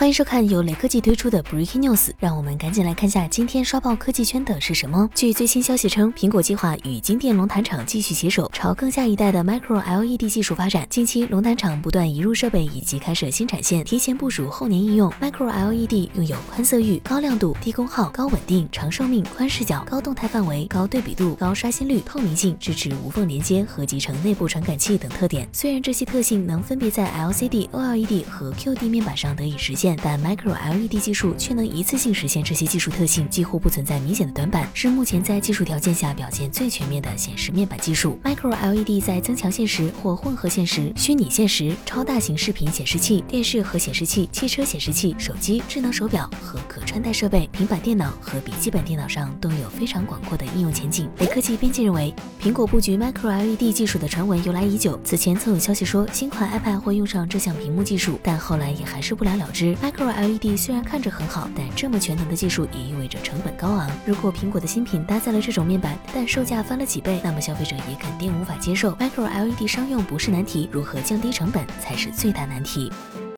欢迎收看由雷科技推出的 Breaking News，让我们赶紧来看下今天刷爆科技圈的是什么。据最新消息称，苹果计划与金电龙潭厂继续携手，朝更下一代的 Micro LED 技术发展。近期，龙潭厂不断移入设备以及开设新产线，提前部署后年应用。Micro LED 拥有宽色域、高亮度、低功耗、高稳定、长寿命、宽视角、高动态范围、高对比度、高刷新率、透明性，支持无缝连接和集成内部传感器等特点。虽然这些特性能分别在 LCD、OLED 和 QD 面板上得以实现。但 Micro LED 技术却能一次性实现这些技术特性，几乎不存在明显的短板，是目前在技术条件下表现最全面的显示面板技术。Micro LED 在增强现实或混合现实、虚拟现实、超大型视频显示器、电视和显示器、汽车显示器、手机、智能手表和可穿戴设备、平板电脑和笔记本电脑上都有非常广阔的应用前景。雷科技编辑认为，苹果布局 Micro LED 技术的传闻由来已久，此前曾有消息说新款 iPad 会用上这项屏幕技术，但后来也还是不了了之。Micro LED 虽然看着很好，但这么全能的技术也意味着成本高昂。如果苹果的新品搭载了这种面板，但售价翻了几倍，那么消费者也肯定无法接受。Micro LED 商用不是难题，如何降低成本才是最大难题。